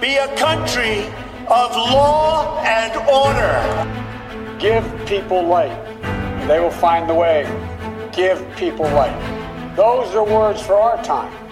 be a country of law and order. Give people light. They will find the way. Give people light. Those are words for our time.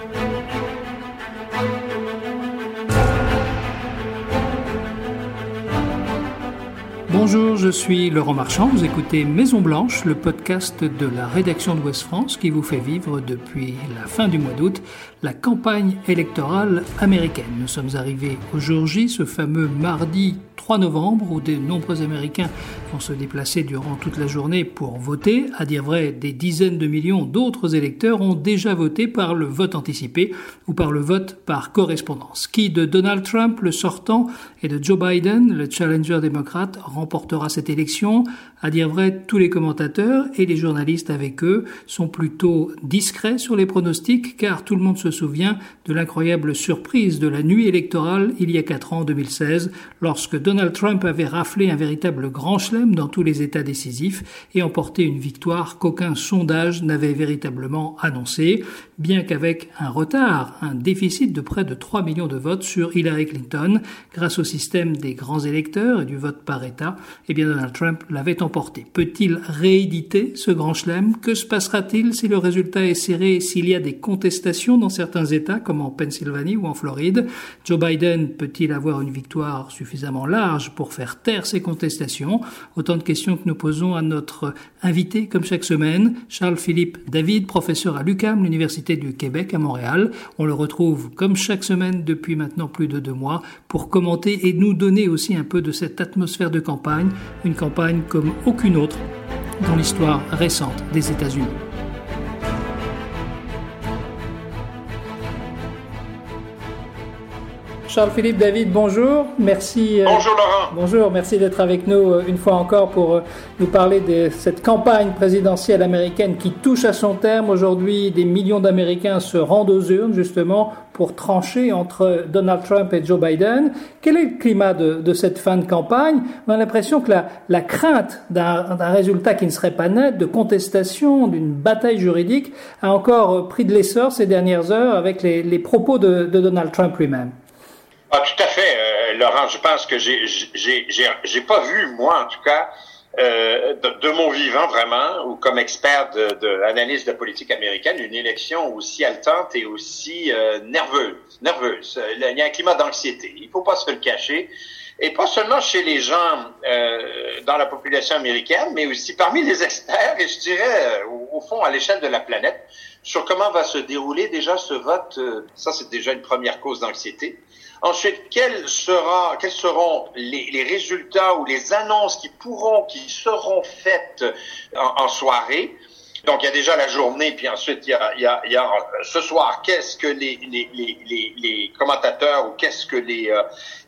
Bonjour, je suis Laurent Marchand. Vous écoutez Maison Blanche, le podcast de la rédaction de West France qui vous fait vivre depuis la fin du mois d'août la campagne électorale américaine. Nous sommes arrivés au ce fameux mardi 3 novembre, où de nombreux Américains vont se déplacer durant toute la journée pour voter. À dire vrai, des dizaines de millions d'autres électeurs ont déjà voté par le vote anticipé ou par le vote par correspondance. Qui de Donald Trump, le sortant, et de Joe Biden, le challenger démocrate, remportera cette élection À dire vrai, tous les commentateurs et les journalistes avec eux sont plutôt discrets sur les pronostics, car tout le monde se souvient de l'incroyable surprise de la nuit électorale il y a quatre ans, en 2016, lorsque Donald Trump avait raflé un véritable grand chelem dans tous les États décisifs et emporté une victoire qu'aucun sondage n'avait véritablement annoncée, bien qu'avec un retard, un déficit de près de 3 millions de votes sur Hillary Clinton, grâce au système des grands électeurs et du vote par État, eh bien Donald Trump l'avait emporté. Peut-il rééditer ce grand chelem? Que se passera-t-il si le résultat est serré s'il y a des contestations dans certains États, comme en Pennsylvanie ou en Floride? Joe Biden peut-il avoir une victoire suffisamment large pour faire taire ces contestations? Autant de questions que nous posons à notre invité, comme chaque semaine, Charles-Philippe David, professeur à l'UCAM, l'Université du Québec à Montréal. On le retrouve, comme chaque semaine depuis maintenant plus de deux mois, pour commenter et nous donner aussi un peu de cette atmosphère de campagne, une campagne comme aucune autre dans l'histoire récente des États-Unis. Charles-Philippe David, bonjour. Merci. Euh, bonjour Laurent. Bonjour, merci d'être avec nous euh, une fois encore pour euh, nous parler de cette campagne présidentielle américaine qui touche à son terme. Aujourd'hui, des millions d'Américains se rendent aux urnes justement pour trancher entre Donald Trump et Joe Biden. Quel est le climat de, cette fin de campagne? On a l'impression que la, crainte d'un résultat qui ne serait pas net, de contestation, d'une bataille juridique, a encore pris de l'essor ces dernières heures avec les, propos de Donald Trump lui-même. Ah, tout à fait, euh, Laurent. Je pense que j'ai, j'ai, pas vu, moi, en tout cas, euh, de, mon vivant vraiment, ou comme expert de, de l'analyse de politique américaine, une élection aussi haletante et aussi euh, nerveuse. Nerveuse. Il y a un climat d'anxiété. Il faut pas se le cacher. Et pas seulement chez les gens euh, dans la population américaine, mais aussi parmi les experts, et je dirais au, au fond à l'échelle de la planète, sur comment va se dérouler déjà ce vote. ça, c'est déjà une première cause d'anxiété. Ensuite, quels, sera, quels seront les, résultats ou les annonces qui pourront, qui seront faites en soirée? Donc, il y a déjà la journée, puis ensuite, il y a, il y a, il y a ce soir, qu'est-ce que les, les, les, les, commentateurs ou qu'est-ce que les, euh,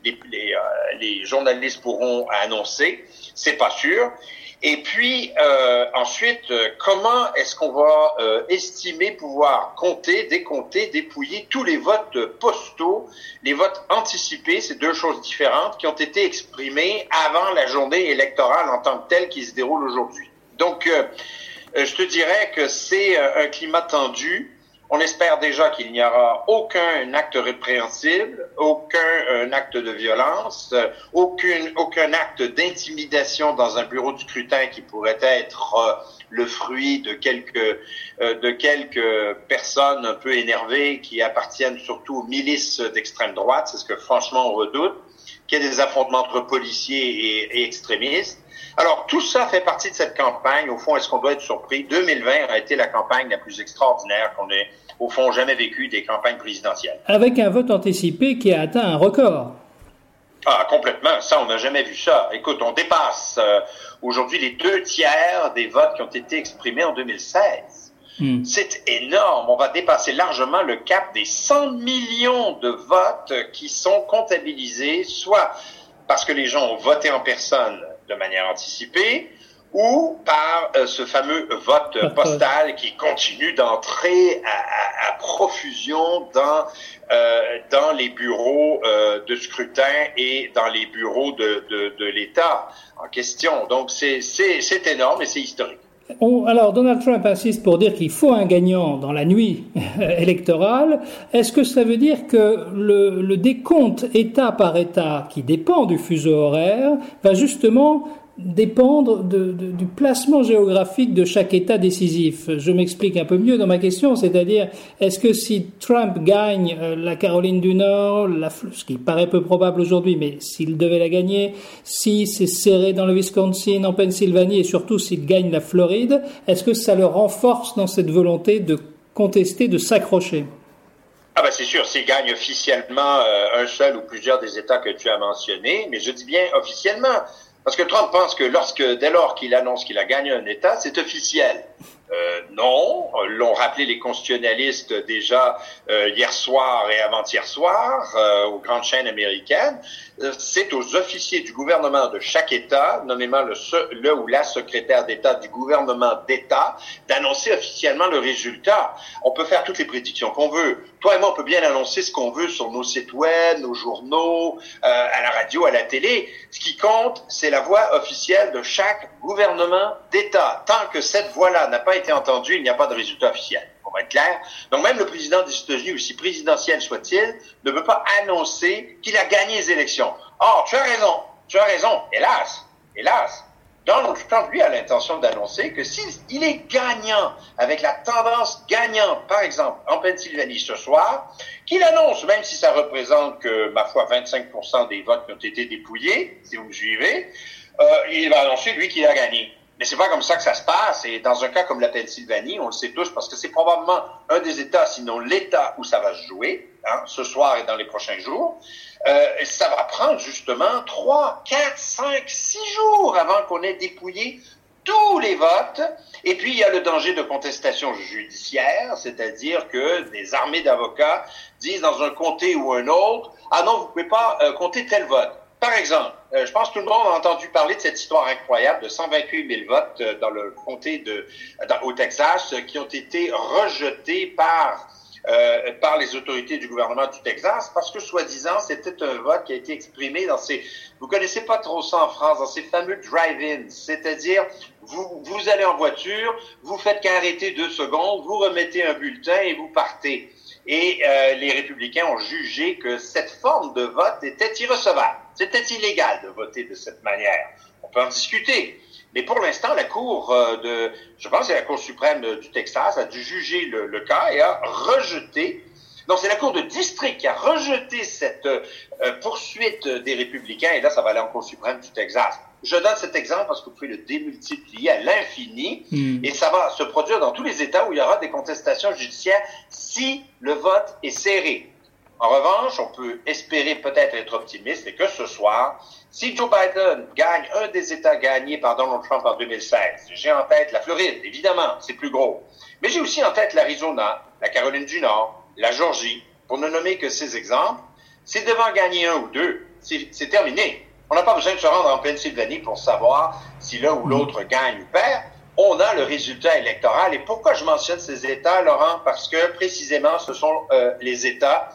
les, les, euh, les journalistes pourront annoncer? C'est pas sûr. Et puis euh, ensuite, euh, comment est-ce qu'on va euh, estimer pouvoir compter, décompter, dépouiller tous les votes postaux, les votes anticipés, c'est deux choses différentes qui ont été exprimés avant la journée électorale en tant que telle qui se déroule aujourd'hui? Donc, je te dirais que c'est un climat tendu. On espère déjà qu'il n'y aura aucun acte répréhensible, aucun euh, acte de violence, euh, aucun, acte d'intimidation dans un bureau de scrutin qui pourrait être euh, le fruit de quelques, de quelques personnes un peu énervées qui appartiennent surtout aux milices d'extrême droite. C'est ce que franchement on redoute, qu'il y ait des affrontements entre policiers et extrémistes. Alors, tout ça fait partie de cette campagne. Au fond, est-ce qu'on doit être surpris? 2020 a été la campagne la plus extraordinaire qu'on ait, au fond, jamais vécue des campagnes présidentielles. Avec un vote anticipé qui a atteint un record. Ah, complètement. Ça, on n'a jamais vu ça. Écoute, on dépasse euh, aujourd'hui les deux tiers des votes qui ont été exprimés en 2016. Hmm. C'est énorme. On va dépasser largement le cap des 100 millions de votes qui sont comptabilisés, soit parce que les gens ont voté en personne de manière anticipée ou par euh, ce fameux vote postal qui continue d'entrer à, profusion dans euh, dans les bureaux euh, de scrutin et dans les bureaux de, de, de l'État en question. Donc c'est c'est énorme et c'est historique. Alors, Donald Trump insiste pour dire qu'il faut un gagnant dans la nuit électorale. Est-ce que ça veut dire que le, le décompte État par État, qui dépend du fuseau horaire, va justement dépendre du placement géographique de chaque État décisif. Je m'explique un peu mieux dans ma question, c'est-à-dire est-ce que si Trump gagne euh, la Caroline du Nord, ce qui paraît peu probable aujourd'hui, mais s'il devait la gagner, si c'est serré dans le Wisconsin, en Pennsylvanie et surtout s'il gagne la Floride, est-ce que ça le renforce dans cette volonté de contester, de s'accrocher? Ah ben c'est sûr, s'il gagne officiellement euh, un seul ou plusieurs des États que tu as mentionnés, mais je dis bien officiellement, parce que Trump pense que lorsque, dès lors qu'il annonce qu'il a gagné un État, c'est officiel. Euh, non, l'ont rappelé les constitutionnalistes déjà euh, hier soir et avant-hier soir euh, aux grandes chaînes américaines. Euh, c'est aux officiers du gouvernement de chaque État, nommément le, le ou la secrétaire d'État du gouvernement d'État, d'annoncer officiellement le résultat. On peut faire toutes les prédictions qu'on veut. Toi et moi, on peut bien annoncer ce qu'on veut sur nos sites web, nos journaux, à la radio, à la télé. Ce qui compte, c'est la voix officielle de chaque gouvernement d'État. Tant que cette voix-là n'a pas été entendue, il n'y a pas de résultat officiel. On va être clair. Donc même le président des États-Unis, aussi présidentiel soit-il, ne peut pas annoncer qu'il a gagné les élections. Or, tu as raison, tu as raison. Hélas, hélas, Donald Trump, lui, a l'intention d'annoncer que s'il est gagnant, avec la tendance gagnante, par exemple, en Pennsylvanie ce soir, qu'il annonce, même si ça représente que, ma foi, 25% des votes qui ont été dépouillés, si vous me suivez, euh, il va annoncer, lui, qu'il a gagné. Mais c'est pas comme ça que ça se passe. Et dans un cas comme la Pennsylvanie, on le sait tous parce que c'est probablement un des États, sinon l'État où ça va se jouer, hein, ce soir et dans les prochains jours. Euh, ça va prendre justement trois, quatre, cinq, six jours avant qu'on ait dépouillé tous les votes. Et puis, il y a le danger de contestation judiciaire, c'est-à-dire que des armées d'avocats disent dans un comté ou un autre, ah non, vous pouvez pas euh, compter tel vote. Par exemple, euh, je pense que tout le monde a entendu parler de cette histoire incroyable de 128 000 votes dans le comté de, au Texas qui ont été rejetés par euh, par les autorités du gouvernement du Texas parce que soi-disant c'était un vote qui a été exprimé dans ces vous connaissez pas trop ça en France dans ces fameux drive-ins c'est-à-dire vous vous allez en voiture vous faites qu'arrêter deux secondes vous remettez un bulletin et vous partez et euh, les républicains ont jugé que cette forme de vote était irrecevable. C'était illégal de voter de cette manière. On peut en discuter. Mais pour l'instant, la Cour euh, de, je pense, c'est la Cour suprême du Texas a dû juger le, le cas et a rejeté. Non, c'est la Cour de district qui a rejeté cette euh, poursuite des républicains et là, ça va aller en Cour suprême du Texas. Je donne cet exemple parce que vous pouvez le démultiplier à l'infini hmm. et ça va se produire dans tous les États où il y aura des contestations judiciaires si le vote est serré. En revanche, on peut espérer peut-être être optimiste et que ce soir, si Joe Biden gagne un des États gagnés par Donald Trump en 2016, j'ai en tête la Floride, évidemment, c'est plus gros, mais j'ai aussi en tête l'Arizona, la Caroline du Nord, la Georgie, pour ne nommer que ces exemples, s'il devant gagner un ou deux, c'est terminé. On n'a pas besoin de se rendre en Pennsylvanie pour savoir si l'un ou l'autre gagne ou perd. On a le résultat électoral. Et pourquoi je mentionne ces États, Laurent? Parce que précisément, ce sont euh, les États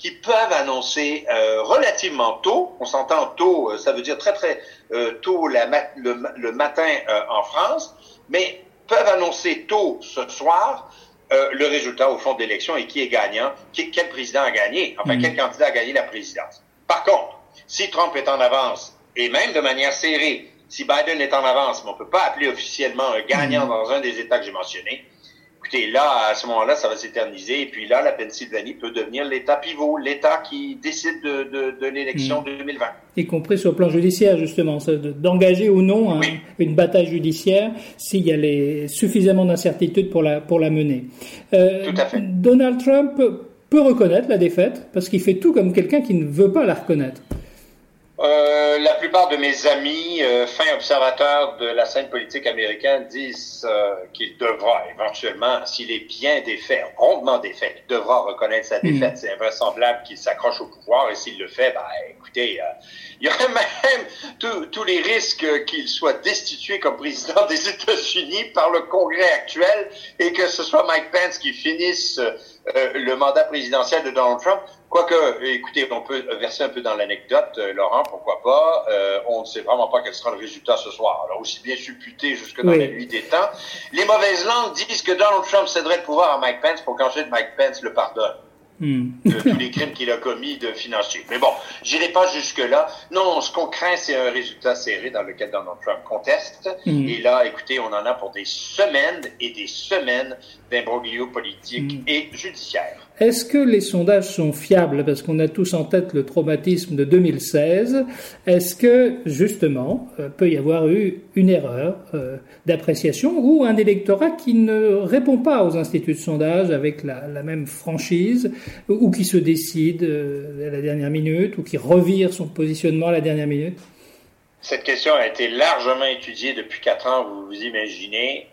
qui peuvent annoncer euh, relativement tôt, on s'entend tôt, euh, ça veut dire très très tôt le, matin en France, mais peuvent annoncer tôt ce soir le résultat au fond de l'élection et qui est gagnant, quel président a gagné, enfin mm. quel candidat a gagné la présidence. Par contre, si Trump est en avance, et même de manière serrée, si Biden est en avance, mais on ne peut pas appeler officiellement un gagnant mm. dans un des États que j'ai mentionnés, écoutez, là, à ce moment-là, ça va s'éterniser. Et puis là, la Pennsylvanie peut devenir l'État pivot, l'État qui décide de, l'élection 2020. Mm. Y compris sur le plan judiciaire, justement, d'engager ou non une bataille judiciaire s'il y a suffisamment d'incertitudes pour la, pour la mener. Euh, Tout à fait. Donald Trump peut reconnaître la défaite parce qu'il fait tout comme quelqu'un qui ne veut pas la reconnaître. Euh, la plupart de mes amis, euh, fins observateurs de la scène politique américaine, disent euh, qu'il devra éventuellement, s'il est bien défait, rondement défait, il devra reconnaître sa défaite. Hmm. C'est invraisemblable qu'il s'accroche au pouvoir et s'il le fait, ben, écoutez, euh, il y aurait même tous les risques qu'il soit destitué comme président des États-Unis par le Congrès actuel et que ce soit Mike Pence qui finisse euh, le mandat présidentiel de Donald Trump. Quoique, écoutez, on peut verser un peu dans l'anecdote, euh, Laurent, pourquoi pas. Euh, on ne sait vraiment pas quel sera le résultat ce soir. Alors, aussi bien supputé jusque dans la nuit des temps. Les mauvaises langues disent que Donald Trump céderait le pouvoir à Mike Pence pour qu'ensuite Mike Pence le pardonne. Hmm. de tous les crimes qu'il a commis de financiers. Mais bon, j'irai pas jusque-là. Non, ce qu'on craint, c'est un résultat serré dans lequel Donald Trump conteste. Hmm. Et là, écoutez, on en a pour des semaines et des semaines d'imbroglio politique hmm. et judiciaire. Est-ce que les sondages sont fiables? Parce qu'on a tous en tête le traumatisme de 2016. Est-ce que, justement, euh, peut y avoir eu une erreur euh, d'appréciation ou un électorat qui ne répond pas aux instituts de sondage avec la, même franchise ou qui se décide euh, à la dernière minute ou qui revire son positionnement à la dernière minute? Cette question a été largement étudiée depuis quatre ans, vous vous imaginez.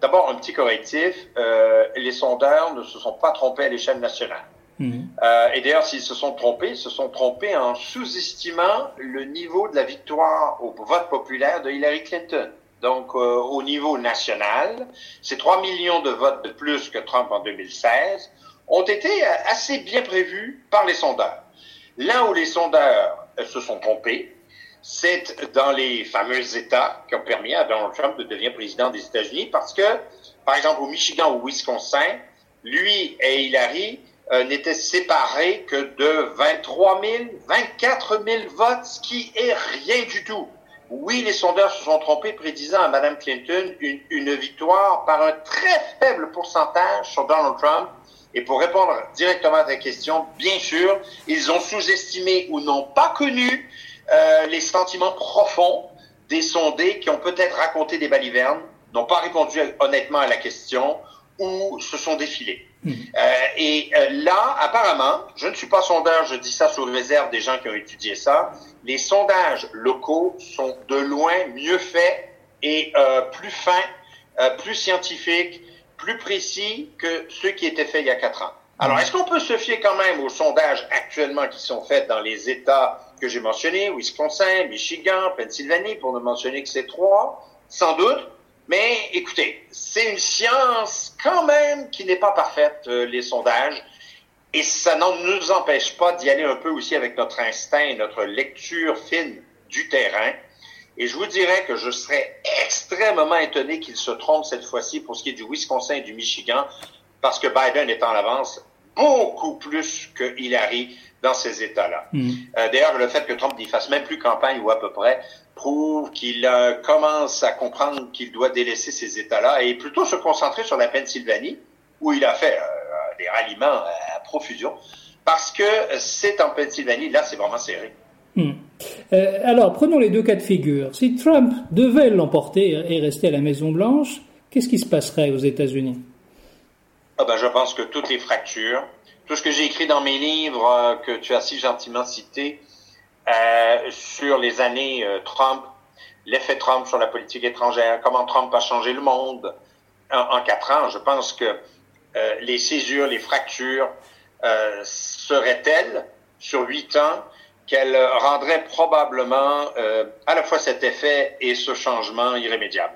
D'abord, un petit correctif. Euh, les sondeurs ne se sont pas trompés à l'échelle nationale. Mhm. Euh, et d'ailleurs, s'ils se sont trompés, ils se sont trompés en sous-estimant le niveau de la victoire au vote populaire de Hillary Clinton. Donc, euh, au niveau national, ces 3 millions de votes de plus que Trump en 2016 ont été assez bien prévus par les sondeurs. Là où les sondeurs se sont trompés, c'est dans les fameux États qui ont permis à Donald Trump de devenir président des États-Unis parce que, par exemple, au Michigan ou au Wisconsin, lui et Hillary euh, n'étaient séparés que de 23 000, 24 000 votes, ce qui est rien du tout. Oui, les sondeurs se sont trompés prédisant à Mme Clinton une, une victoire par un très faible pourcentage sur Donald Trump. Et pour répondre directement à ta question, bien sûr, ils ont sous-estimé ou n'ont pas connu euh, les sentiments profonds des sondés qui ont peut-être raconté des balivernes, n'ont pas répondu honnêtement à la question ou se sont défilés. Hmm. Euh, et euh, là, apparemment, je ne suis pas sondeur, je dis ça sous réserve des gens qui ont étudié ça, les sondages locaux sont de loin mieux faits et euh, plus fins, euh, plus scientifiques, plus précis que ceux qui étaient faits il y a quatre ans. Alors, est-ce qu'on peut se fier quand même aux sondages actuellement qui sont faits dans les États que j'ai mentionnés, Wisconsin, Michigan, Pennsylvanie, pour ne mentionner que ces trois, sans doute. Mais écoutez, c'est une science quand même qui n'est pas parfaite, euh, les sondages. Et ça ne nous empêche pas d'y aller un peu aussi avec notre instinct, notre lecture fine du terrain. Et je vous dirais que je serais extrêmement étonné qu'il se trompe cette fois-ci pour ce qui est du Wisconsin et du Michigan, parce que Biden est en avance beaucoup plus que Hillary dans ces États-là. Hmm. Euh, D'ailleurs, le fait que Trump n'y fasse même plus campagne ou à peu près prouve qu'il euh, commence à comprendre qu'il doit délaisser ces États-là et plutôt se concentrer sur la Pennsylvanie, où il a fait euh, des ralliements à profusion, parce que c'est en Pennsylvanie, là, c'est vraiment serré. Hmm. alors, prenons les deux cas de figure. Si Trump devait l'emporter et rester à la Maison-Blanche, qu'est-ce qui se passerait aux États-Unis? Ah ben, Je pense que toutes les fractures, tout ce que j'ai écrit dans mes livres euh, que tu as si gentiment cité euh, sur les années euh, Trump, l'effet Trump sur la politique étrangère, comment Trump a changé le monde en, quatre ans, je pense que les césures, les fractures seraient telles sur huit ans qu'elles rendraient probablement à la fois cet effet et ce changement irrémédiable?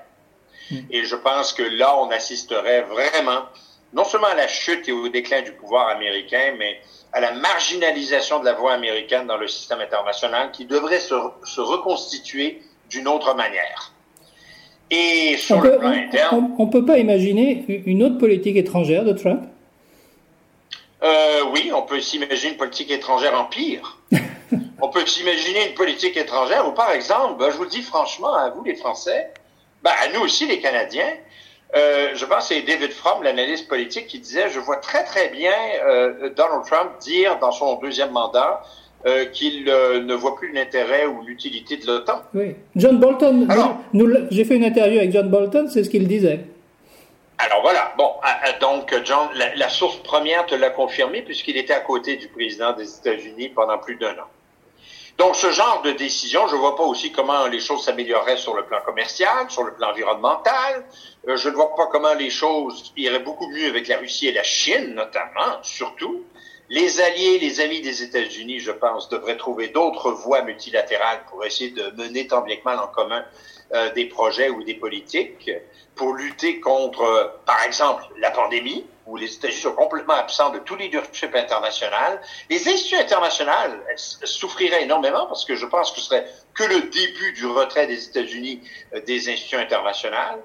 Hmm. Et je pense que là, on assisterait vraiment non seulement à la chute et au déclin du pouvoir américain, mais à la marginalisation de la voix américaine dans le système international qui devrait se, reconstituer d'une autre manière. Et sur on le plan interne... On ne peut pas imaginer une autre politique étrangère de Trump? Euh, Oui, on peut s'imaginer une politique étrangère en pire. on peut s'imaginer une politique étrangère où, par exemple, ben, je vous le dis franchement, à vous les Français, ben, à nous aussi les Canadiens, euh, je pense que c'est David Fromm, l'analyste politique, qui disait, je vois très très bien euh, Donald Trump dire dans son deuxième mandat euh, qu'il ne voit plus l'intérêt ou l'utilité de l'OTAN. Oui. John Bolton, j'ai fait une interview avec John Bolton, c'est ce qu'il disait. Alors voilà, bon, donc John, la, la source première te l'a confirmé puisqu'il était à côté du président des États-Unis pendant plus d'un an. Donc, ce genre de décision, je ne vois pas aussi comment les choses s'amélioreraient sur le plan commercial, sur le plan environnemental. Euh, je ne vois pas comment les choses iraient beaucoup mieux avec la Russie et la Chine, notamment, surtout. Les alliés, les amis des États-Unis, je pense, devraient trouver d'autres voies multilatérales pour essayer de mener tant bien que mal en commun euh, des projets ou des politiques pour lutter contre, par exemple, la pandémie, où les États-Unis sont complètement absents de tout leadership international, les institutions internationales souffriraient énormément parce que je pense que ce serait que le début du retrait des États-Unis euh, des institutions internationales.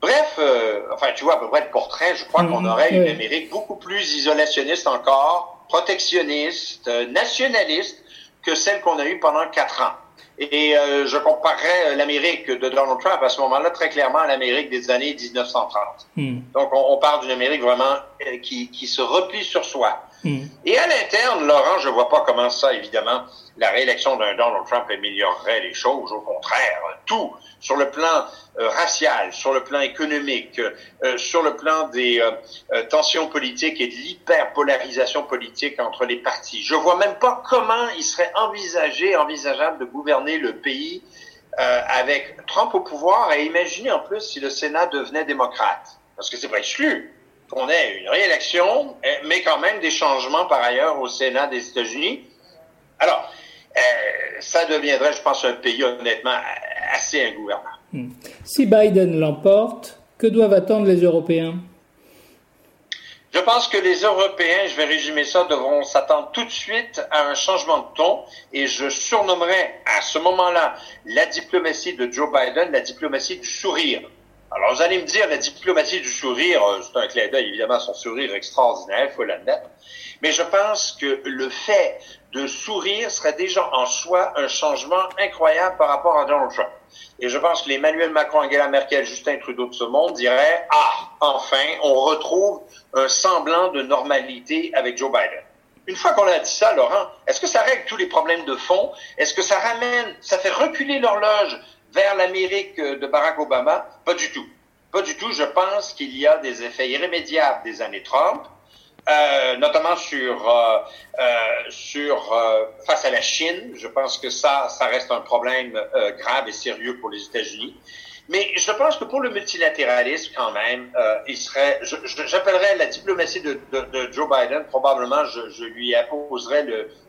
Bref, euh, enfin, tu vois à peu près le portrait. Je crois qu'on mhm. aurait une Amérique beaucoup plus isolationniste encore, protectionniste, euh, nationaliste que celle qu'on a eue pendant quatre ans. Et euh, je comparerais l'Amérique de Donald Trump à ce moment-là très clairement à l'Amérique des années 1930. Hmm. Donc, on, on parle d'une Amérique vraiment qui, qui se replie sur soi. Et à l'interne, Laurent, je vois pas comment ça, évidemment, la réélection d'un Donald Trump améliorerait les choses. Au contraire, tout sur le plan euh, racial, sur le plan économique, euh, sur le plan des euh, tensions politiques et de l'hyperpolarisation politique entre les partis. Je vois même pas comment il serait envisagé, envisageable de gouverner le pays avec Trump au pouvoir et imaginer en plus si le Sénat devenait démocrate. Parce que c'est pas exclu qu'on ait une réélection, mais quand même des changements par ailleurs au Sénat des États-Unis. Alors, euh, ça deviendrait, je pense, un pays honnêtement assez ingouvernable. Hmm. Si Biden l'emporte, que doivent attendre les Européens? Je pense que les Européens, je vais résumer ça, devront s'attendre tout de suite à un changement de ton et je surnommerai à ce moment-là la diplomatie de Joe Biden la diplomatie du sourire. Alors vous allez me dire, la diplomatie du sourire, euh, c'est un clin d'œil évidemment son sourire extraordinaire, il faut l'admettre, mais je pense que le fait de sourire serait déjà en soi un changement incroyable par rapport à Donald Trump. Et je pense que l'Emmanuel Macron, Angela Merkel, Justin Trudeau de ce monde diraient, ah, enfin, on retrouve un semblant de normalité avec Joe Biden. Une fois qu'on a dit ça, Laurent, est-ce que ça règle tous les problèmes de fond? Est-ce que ça ramène, ça fait reculer l'horloge vers l'Amérique de Barack Obama? Pas du tout. Pas du tout. Je pense qu'il y a des effets irrémédiables des années Trump euh, notamment sur euh, euh, sur face à la Chine. Je pense que ça, ça reste un problème grave et sérieux pour les États-Unis. Mais je pense que pour le multilatéralisme, quand même, il serait, j'appellerais la diplomatie de, Joe Biden, probablement, je, lui apposerais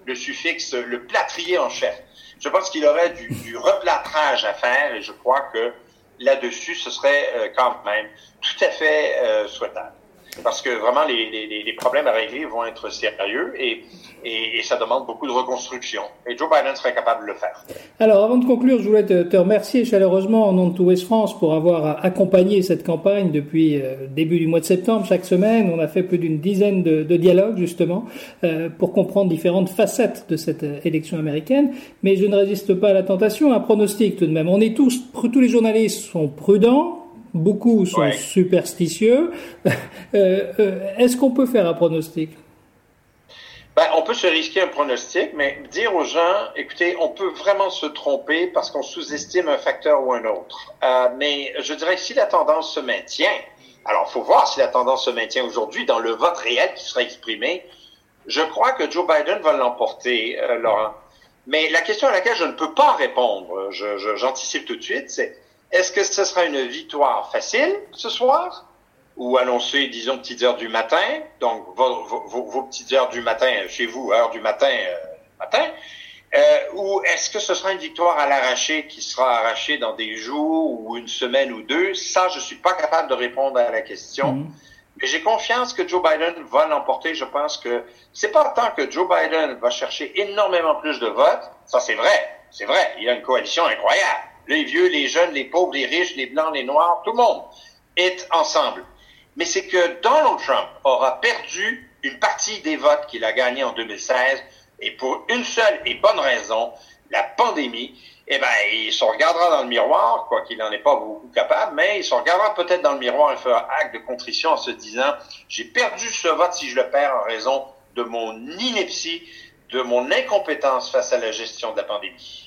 le, suffixe le plâtrier en chef. Je pense qu'il aurait du, du replâtrage à faire et je crois que là-dessus, ce serait quand même tout à fait souhaitable parce que vraiment les, les, les, problèmes à régler vont être sérieux et, et, et, ça demande beaucoup de reconstruction. Et Joe Biden serait capable de le faire. Alors avant de conclure, je voulais te, te remercier chaleureusement en nom de tout West France pour avoir accompagné cette campagne depuis euh, début du mois de septembre. Chaque semaine, on a fait plus d'une dizaine de, de, dialogues justement euh, pour comprendre différentes facettes de cette euh, élection américaine. Mais je ne résiste pas à la tentation, un pronostic tout de même. On est tous, tous les journalistes sont prudents Beaucoup sont superstitieux. Euh, euh, est-ce qu'on peut faire un pronostic? Ben, on peut se risquer un pronostic, mais dire aux gens, écoutez, on peut vraiment se tromper parce qu'on sous-estime un facteur ou un autre. Euh, mais je dirais que si la tendance se maintient, alors il faut voir si la tendance se maintient aujourd'hui dans le vote réel qui sera exprimé. Je crois que Joe Biden va l'emporter, Laurent. Mais la question à laquelle je ne peux pas répondre, j'anticipe tout de suite, c'est est-ce que ce sera une victoire facile ce soir ou annoncée, disons, petites heures du matin, donc vos, vos, petites heures du matin chez vous, heure du matin, euh, matin, euh, ou est-ce que ce sera une victoire à l'arraché qui sera arrachée dans des jours ou une semaine ou deux? Ça, je suis pas capable de répondre à la question. Mm-hmm. Mais j'ai confiance que Joe Biden va l'emporter. Je pense que c'est pas tant que Joe Biden va chercher énormément plus de votes. Ça, c'est vrai. C'est vrai. Il a une coalition incroyable les vieux, les jeunes, les pauvres, les riches, les blancs, les noirs, tout le monde est ensemble. Mais c'est que Donald Trump aura perdu une partie des votes qu'il a gagnés en 2016 et pour une seule et bonne raison, la pandémie. Eh ben, il se regardera dans le miroir, quoi qu'il n'en est pas beaucoup capable, mais il se regardera peut-être dans le miroir et fera acte de contrition en se disant, j'ai perdu ce vote si je le perds en raison de mon ineptie, de mon incompétence face à la gestion de la pandémie.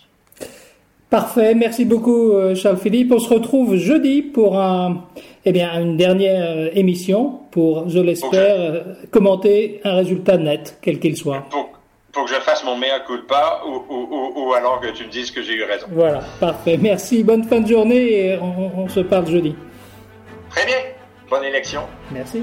Parfait, merci beaucoup euh, Charles-Philippe. On se retrouve jeudi pour un, eh bien, une dernière euh, émission pour, je l'espère, euh, commenter un résultat net, quel qu'il soit. Pour, que je fasse mon mea culpa ou, ou, ou, alors que tu me dises que j'ai eu raison. Voilà, parfait. Merci, bonne fin de journée et on se parle jeudi. Très bien, bonne élection. Merci.